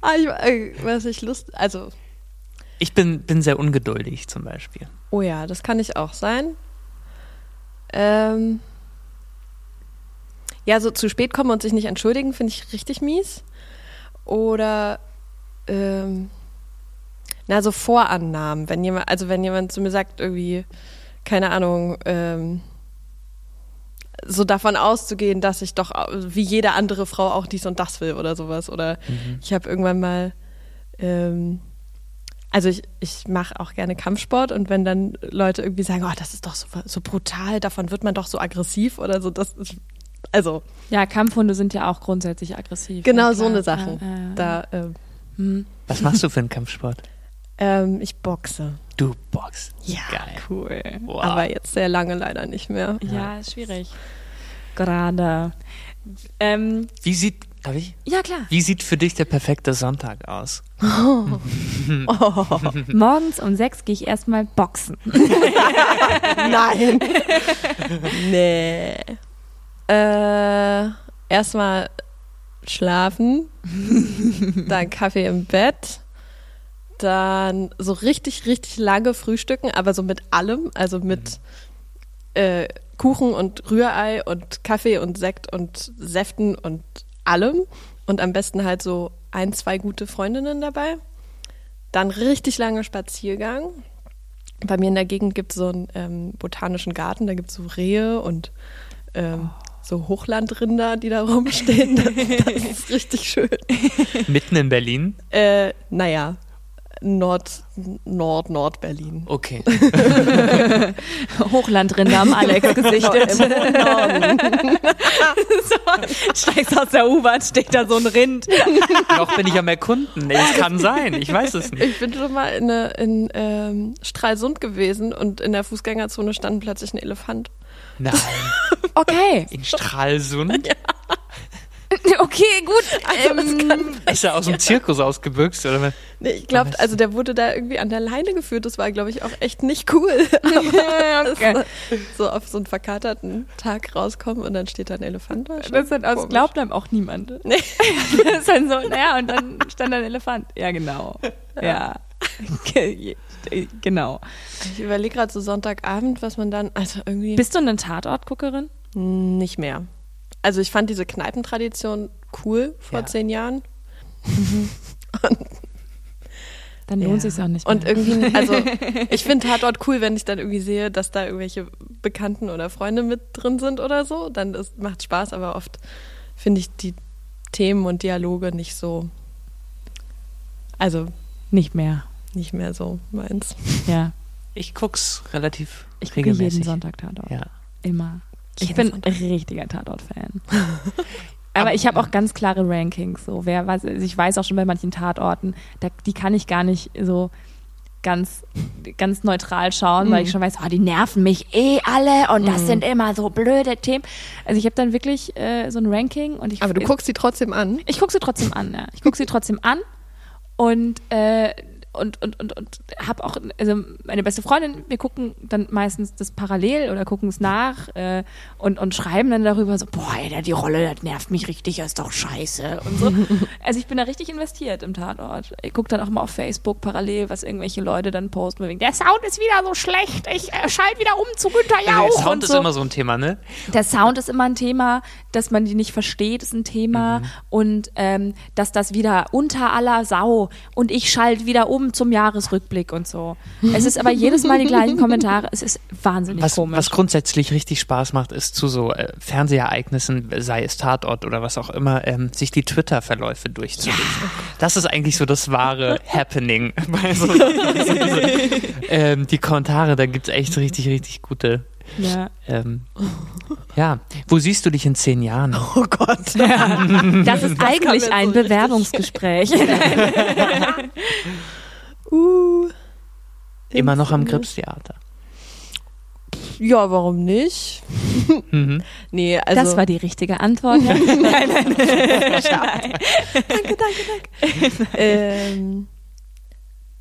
Ah, ich, äh, was ich Lust, also. Ich bin, bin sehr ungeduldig zum Beispiel. Oh ja, das kann ich auch sein. Ähm, ja, so zu spät kommen und sich nicht entschuldigen, finde ich richtig mies oder ähm, na, so Vorannahmen, wenn jemand, also wenn jemand zu mir sagt, irgendwie, keine Ahnung, ähm, so davon auszugehen, dass ich doch wie jede andere Frau auch dies und das will oder sowas. Oder mhm. ich habe irgendwann mal, ähm, also ich, ich mache auch gerne Kampfsport und wenn dann Leute irgendwie sagen, oh, das ist doch so, so brutal, davon wird man doch so aggressiv oder so, das ist also. Ja, Kampfhunde sind ja auch grundsätzlich aggressiv. Genau ja, so eine Sache. Äh, da, ähm, hm. Was machst du für einen Kampfsport? Ähm, ich boxe. Du boxst. Ja, Geil. cool. Wow. Aber jetzt sehr lange leider nicht mehr. Ja, ist schwierig. Gerade. Ähm, Wie sieht, darf ich? Ja, klar. Wie sieht für dich der perfekte Sonntag aus? [laughs] Oh. oh. [laughs] Morgens um sechs gehe ich erstmal boxen. [laughs] Nein. nee. Äh, erstmal schlafen, [laughs] dann Kaffee im Bett, dann so richtig, richtig lange Frühstücken, aber so mit allem, also mit äh, Kuchen und Rührei und Kaffee und Sekt und Säften und allem. Und am besten halt so ein, zwei gute Freundinnen dabei. Dann richtig lange Spaziergang. Bei mir in der Gegend gibt es so einen ähm, botanischen Garten, da gibt es so Rehe und ähm, so Hochlandrinder, die da rumstehen. [laughs] Das, das ist richtig schön. Mitten in Berlin? Äh, naja, Nord, Nord, Nord-Berlin. Okay. [laughs] Hochlandrinder am Alex gesichtet. [laughs] so, steigst aus der U-Bahn, steht da so ein Rind. Noch bin ich am Erkunden. Es kann sein, ich weiß es nicht. Ich bin schon mal in, in ähm, Stralsund gewesen und in der Fußgängerzone stand plötzlich ein Elefant. Nein. Okay. In Stralsund? [laughs] Ja. Okay, gut. Ähm, ist er aus dem Zirkus ausgebüxt? Oder? Nee, ich glaube, also der wurde da irgendwie an der Leine geführt. Das war, glaube ich, auch echt nicht cool. [laughs] [laughs] okay. So auf so einen verkaterten Tag rauskommen und dann steht da ein Elefant da. Das, halt, das glaubt einem auch niemand. Nee. das ist dann so, naja, und dann stand da ein Elefant. Ja, genau. Ja. [laughs] genau. Ich überlege gerade so Sonntagabend, was man dann, also irgendwie. Bist du eine Tatortguckerin? Nicht mehr. Also ich fand diese Kneipentradition cool vor ja. zehn Jahren. [laughs] dann lohnt ja. sich auch nicht mehr. Und irgendwie, also [laughs] ich finde Tatort cool, wenn ich dann irgendwie sehe, dass da irgendwelche Bekannten oder Freunde mit drin sind oder so. Dann ist, macht Spaß, aber oft finde ich die Themen und Dialoge nicht so. Also nicht mehr. Nicht mehr so meins. Ja. Ich guck's relativ ich regelmäßig. jeden Sonntag Tatort. Ja. Immer. Ich bin ein richtiger Tatort-Fan. [laughs] Aber ich habe auch ganz klare Rankings. So, wer weiß, also ich weiß auch schon bei manchen Tatorten, da, die kann ich gar nicht so ganz, ganz neutral schauen, mhm. weil ich schon weiß, oh, die nerven mich eh alle und das mhm. sind immer so blöde Themen. Also ich habe dann wirklich äh, so ein Ranking und ich. Aber du guckst sie trotzdem an? Ich gucke sie trotzdem an, ja. Ich gucke sie trotzdem an und äh, und, und, und, und habe auch, also meine beste Freundin, wir gucken dann meistens das parallel oder gucken es nach äh, und, und schreiben dann darüber so, boah, ey, die Rolle, das nervt mich richtig, das ist doch scheiße und so. [laughs] also ich bin da richtig investiert im Tatort. Ich gucke dann auch mal auf Facebook parallel, was irgendwelche Leute dann posten, wegen, der Sound ist wieder so schlecht, ich äh, schalte wieder um zu Günter Jauch. Der Sound und so. ist immer so ein Thema, ne? Der Sound ist immer ein Thema, dass man die nicht versteht, ist ein Thema mhm. und ähm, dass das wieder unter aller Sau und ich schalte wieder um um zum Jahresrückblick und so. Es ist aber jedes Mal die gleichen Kommentare. Es ist wahnsinnig was, komisch. Was grundsätzlich richtig Spaß macht, ist zu so äh, Fernsehereignissen, sei es Tatort oder was auch immer, ähm, sich die Twitter-Verläufe durchzulesen. Ja. Das ist eigentlich so das wahre [laughs] Happening. [laughs] so, so diese, ähm, die Kommentare, da gibt es echt richtig, richtig gute ja. Ähm, ja, wo siehst du dich in zehn Jahren? Oh Gott. Ja. Das ist das eigentlich ein so Bewerbungsgespräch. [laughs] uh, Immer noch am Gripstheater. Ja, warum nicht? [laughs] Mhm. Nee, also das war die richtige Antwort. [laughs] nein, nein, [laughs] nein. danke, danke, danke. ähm,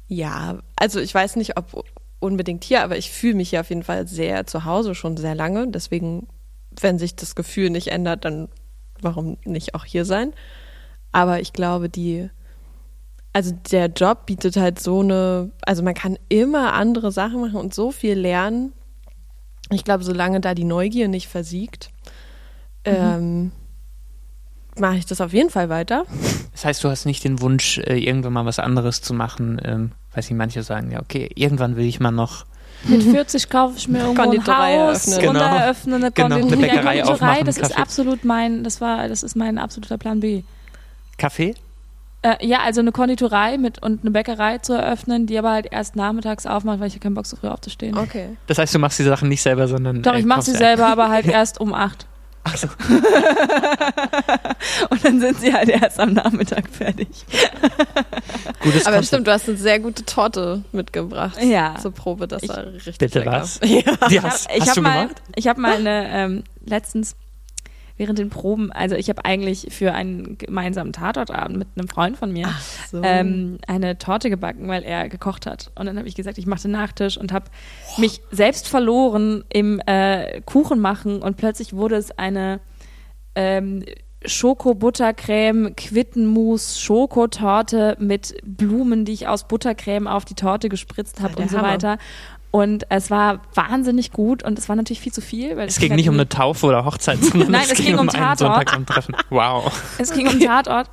ja, also ich weiß nicht, ob unbedingt hier, aber ich fühle mich hier auf jeden Fall sehr zu Hause schon sehr lange. Deswegen, wenn sich das Gefühl nicht ändert, dann warum nicht auch hier sein? Aber ich glaube, die, also der Job bietet halt so eine, also man kann immer andere Sachen machen und so viel lernen. Ich glaube, solange da die Neugier nicht versiegt, mhm. ähm, mache ich das auf jeden Fall weiter. Das heißt, du hast nicht den Wunsch, äh, irgendwann mal was anderes zu machen, ähm, weiß ich, manche sagen, ja, okay, irgendwann will ich mal noch mit 40 kaufe ich mir irgendwo ein Haus eröffnen. Genau. und eröffne eine genau, Konditorei. Eine Bäckerei ja, aufmachen, das Kaffee. ist absolut mein, das war, das ist mein absoluter Plan B. Kaffee? Äh, ja, also eine Konditorei mit und eine Bäckerei zu eröffnen, die aber halt erst nachmittags aufmacht, weil ich ja keinen Bock so früh aufzustehen. Okay. Das heißt, du machst die Sachen nicht selber, sondern. Doch, ich mache sie selber, aber halt [laughs] erst um acht. Ach so. [laughs] und dann sind sie halt erst am Nachmittag fertig. [laughs] Gutes Aber stimmt, du hast eine sehr gute Torte mitgebracht ja. zur Probe. Das war ich, richtig Bitte lecker. was? Ja. Die hast, ich hast hab mal? Ich habe mal eine, ähm, letztens während den Proben, also ich habe eigentlich für einen gemeinsamen Tatortabend mit einem Freund von mir so. ähm, eine Torte gebacken, weil er gekocht hat. Und dann habe ich gesagt, ich mache den Nachtisch und habe mich selbst verloren im äh, Kuchen machen und plötzlich wurde es eine ähm, Schoko-Buttercreme, Quittenmus, Schokotorte mit Blumen, die ich aus Buttercreme auf die Torte gespritzt habe ja, und so Hammer. weiter. Und es war wahnsinnig gut und es war natürlich viel zu viel. es ging nicht um eine Taufe oder Hochzeit, sondern [laughs] Nein, es, es ging, ging um, um Tatort. Wow. [laughs] Es ging um Tatort.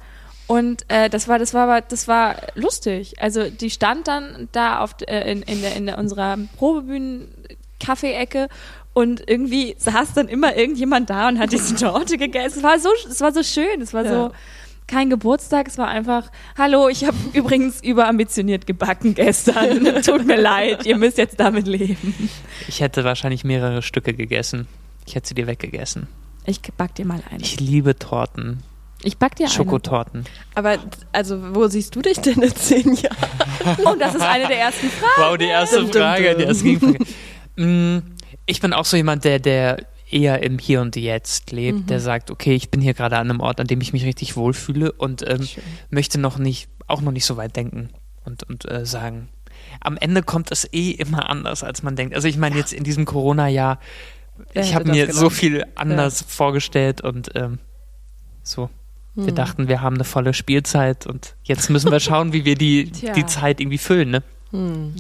Und äh, das war, das war aber, das war lustig. Also die stand dann da auf, äh, in, in, der, in der, unserer Probebühnen-Kaffee-Ecke und irgendwie saß dann immer irgendjemand da und hat diese Torte gegessen. Es war so, es war so schön. Es war ja. so kein Geburtstag, es war einfach, hallo, ich habe [laughs] übrigens überambitioniert gebacken gestern. [laughs] Tut mir leid, ihr müsst jetzt damit leben. Ich hätte wahrscheinlich mehrere Stücke gegessen. Ich hätte sie dir weggegessen. Ich back dir mal eine. Ich liebe Torten. Ich back dir Schokotorten. Eine. Aber also, wo siehst du dich denn in zehn Jahren? oh, das ist eine der ersten Fragen. Wow, die erste Frage, die erste Gegenfrage. [laughs] Mm, ich bin auch so jemand, der, der eher im Hier und Jetzt lebt, mhm. der sagt, okay, ich bin hier gerade an einem Ort, an dem ich mich richtig wohlfühle und ähm, möchte noch nicht, auch noch nicht so weit denken und, und äh, sagen. Am Ende kommt es eh immer anders, als man denkt. Also ich meine, ja. jetzt in diesem Corona-Jahr, ich habe mir so viel anders ja. vorgestellt und ähm, so. Wir hm. dachten, wir haben eine volle Spielzeit und jetzt müssen wir schauen, wie wir die, [laughs] die Zeit irgendwie füllen. Ne? Hm.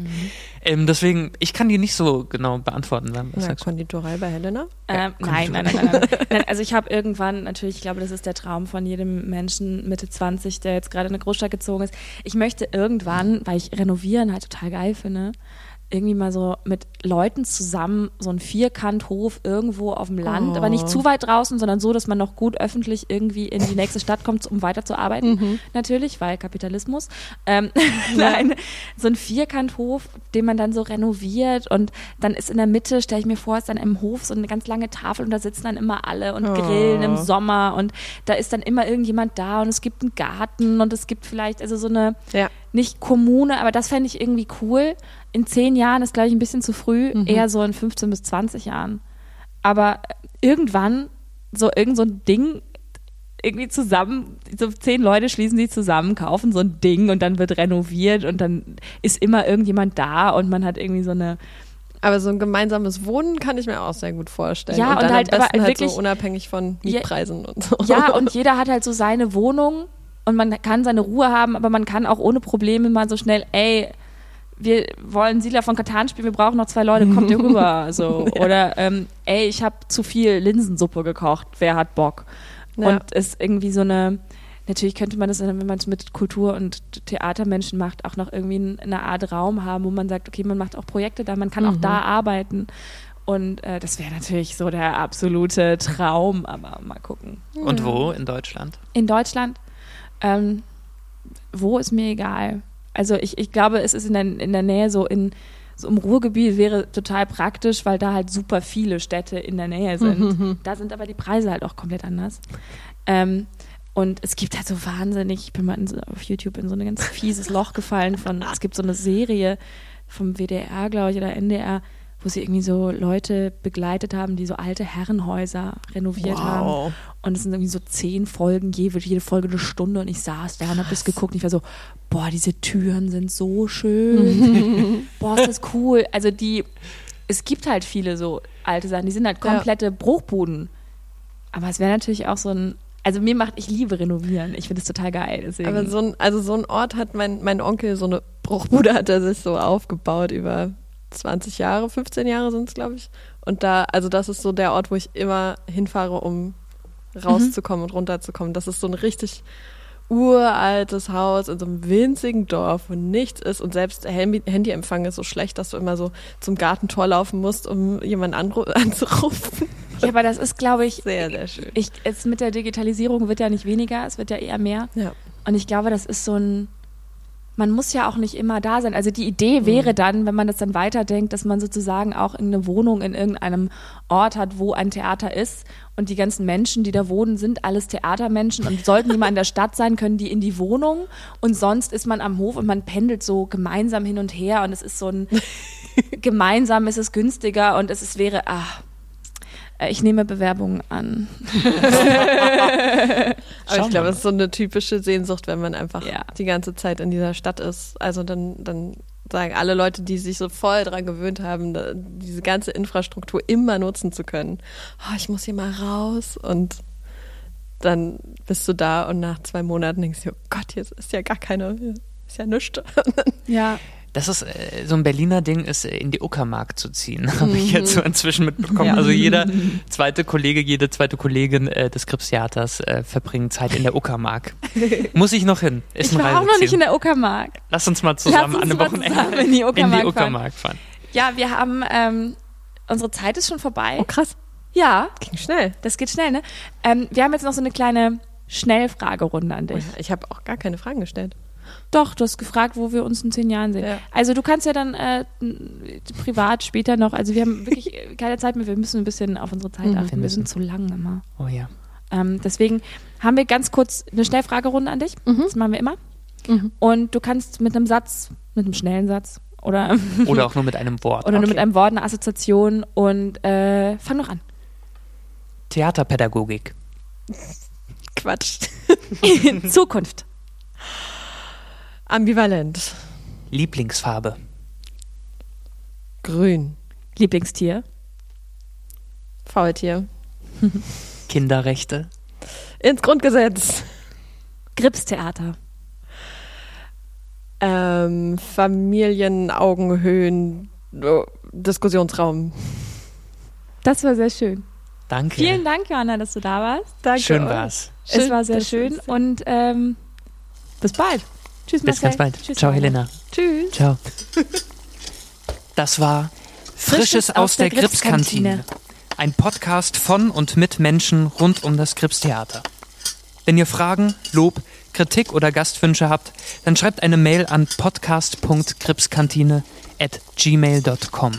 Ähm, deswegen, ich kann die nicht so genau beantworten. Was Na, Konditorei bei Helena? Ähm, nein, nein, nein, nein, nein. Also ich habe irgendwann, natürlich, ich glaube, das ist der Traum von jedem Menschen Mitte 20, der jetzt gerade in eine Großstadt gezogen ist. Ich möchte irgendwann, weil ich Renovieren halt total geil finde, irgendwie mal so mit Leuten zusammen so ein Vierkanthof irgendwo auf dem Land, oh. aber nicht oh. zu weit draußen, sondern so, dass man noch gut öffentlich irgendwie in die nächste Stadt kommt, um weiterzuarbeiten. Mhm. Natürlich, weil Kapitalismus. Ähm, [laughs] Nein, so ein Vierkanthof, den man dann so renoviert und dann ist in der Mitte, stelle ich mir vor, ist dann im Hof so eine ganz lange Tafel und da sitzen dann immer alle und oh. grillen im Sommer und da ist dann immer irgendjemand da und es gibt einen Garten und es gibt vielleicht also so eine ja nicht Kommune, aber das fände ich irgendwie cool. In zehn Jahren ist, glaube ich, ein bisschen zu früh, mhm. eher so in 15 bis 20 Jahren. Aber irgendwann so irgend so ein Ding irgendwie zusammen, so zehn Leute schließen sich zusammen, kaufen so ein Ding und dann wird renoviert und dann ist immer irgendjemand da und man hat irgendwie so eine aber so ein gemeinsames Wohnen kann ich mir auch sehr gut vorstellen. Ja, und, und halt, aber halt wirklich, so unabhängig von Mietpreisen ja, und so. Ja, und jeder hat halt so seine Wohnung und man kann seine Ruhe haben, aber man kann auch ohne Probleme mal so schnell, ey, wir wollen Siedler von Katan spielen, wir brauchen noch zwei Leute, kommt ihr rüber? [laughs] So. ja. Oder ähm, ey, ich habe zu viel Linsensuppe gekocht, wer hat Bock? Ja. Und es ist irgendwie so eine, natürlich könnte man das, wenn man es mit Kultur- und Theatermenschen macht, auch noch irgendwie eine Art Raum haben, wo man sagt, okay, man macht auch Projekte da, man kann mhm. auch da arbeiten. Und äh, das wäre natürlich so der absolute Traum, aber mal gucken. Und wo in Deutschland? In Deutschland ähm, wo ist mir egal. Also ich, ich glaube, es ist in der, in der Nähe so in so im Ruhrgebiet wäre total praktisch, weil da halt super viele Städte in der Nähe sind. Mhm. Da sind aber die Preise halt auch komplett anders. Ähm, und es gibt halt so wahnsinnig, ich bin mal so, auf YouTube in so ein ganz fieses Loch gefallen von, es gibt so eine Serie vom WDR, glaube ich, oder NDR, wo sie irgendwie so Leute begleitet haben, die so alte Herrenhäuser renoviert wow. haben. Und es sind irgendwie so zehn Folgen, jede Folge eine Stunde. Und ich saß da und habe das geguckt. Und ich war so, boah, diese Türen sind so schön. [laughs] boah, ist das cool. Also die, es gibt halt viele so alte Sachen, die sind halt komplette ja. Bruchbuden. Aber es wäre natürlich auch so ein also mir macht, ich liebe renovieren. Ich finde es total geil. Deswegen. Aber so ein, also so ein Ort hat mein, mein Onkel, so eine Bruchbude hat er sich so aufgebaut über 20 Jahre, 15 Jahre sind es, glaube ich. Und da, also das ist so der Ort, wo ich immer hinfahre, um rauszukommen mhm. und runterzukommen. Das ist so ein richtig uraltes Haus in so einem winzigen Dorf, wo nichts ist und selbst der Handyempfang ist so schlecht, dass du immer so zum Gartentor laufen musst, um jemanden [laughs] anzurufen. Ja, aber das ist, glaube ich, sehr, sehr schön. Ich, jetzt mit der Digitalisierung wird ja nicht weniger, es wird ja eher mehr. Ja. Und ich glaube, das ist so ein man muss ja auch nicht immer da sein. Also die Idee wäre mhm. dann, wenn man das dann weiterdenkt, dass man sozusagen auch eine Wohnung in irgendeinem Ort hat, wo ein Theater ist und die ganzen Menschen, die da wohnen, sind alles Theatermenschen und sollten die mal in der Stadt sein, können die in die Wohnung und sonst ist man am Hof und man pendelt so gemeinsam hin und her und es ist so ein [laughs] gemeinsam ist es günstiger und es ist, wäre, ach, ich nehme Bewerbungen an. [laughs] Aber ich glaube, das ist so eine typische Sehnsucht, wenn man einfach ja. die ganze Zeit in dieser Stadt ist. Also dann, dann sagen alle Leute, die sich so voll daran gewöhnt haben, diese ganze Infrastruktur immer nutzen zu können. Oh, ich muss hier mal raus und dann bist du da und nach zwei Monaten denkst du, oh Gott, hier ist ja gar keine, ist ja nichts. Ja. Das ist äh, so ein Berliner Ding, ist äh, in die Uckermark zu ziehen, [laughs] habe ich jetzt so [laughs] inzwischen mitbekommen. Ja. Also jeder zweite Kollege, jede zweite Kollegin äh, des Kripstheaters äh, verbringen Zeit in der Uckermark. [laughs] Muss ich noch hin? Ist Ich war auch noch nicht in der Uckermark. Lass uns mal zusammen uns an einem Wochenende in die Uckermark fahren. Uckermark fahren. Ja, wir haben, ähm, unsere Zeit ist schon vorbei. Oh krass, Ja, ging schnell. das geht schnell, ne? Ähm, wir haben jetzt noch so eine kleine Schnellfragerunde an dich. Ich habe auch gar keine Fragen gestellt. Doch, du hast gefragt, wo wir uns in zehn Jahren sehen. Ja. Also du kannst ja dann äh, privat später noch, also wir haben wirklich [laughs] keine Zeit mehr, wir müssen ein bisschen auf unsere Zeit Mhm. achten. Wir, müssen. sind zu lang immer. Oh ja. Ähm, deswegen haben wir ganz kurz eine Schnellfragerunde an dich. Mhm. Das machen wir immer. Mhm. Und du kannst mit einem Satz, mit einem schnellen Satz oder, [laughs] Oder auch nur mit einem [laughs] Wort. oder nur Okay. mit einem Wort, eine Assoziation und äh, fang noch an. Theaterpädagogik. Quatsch. Zukunft. Ambivalent. Lieblingsfarbe. Grün. Lieblingstier. Faultier. Kinderrechte. Ins Grundgesetz. Gripstheater. Ähm, Familienaugenhöhen. oh, Diskussionsraum. Das war sehr schön. Danke. Vielen Dank, Johanna, dass du da warst. Danke. Schön war's. es war sehr schön und ähm, bis bald. Tschüss, Bis Marcel. ganz bald. Tschüss, Ciao. Helena. Tschüss. Ciao. Das war Frisches aus der Gripskantine. Ein Podcast von und mit Menschen rund um das Gripstheater. Wenn ihr Fragen, Lob, Kritik oder Gastwünsche habt, dann schreibt eine Mail an podcast.gripskantine at gmail.com.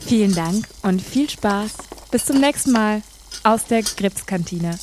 Vielen Dank und viel Spaß. Bis zum nächsten Mal aus der Gripskantine.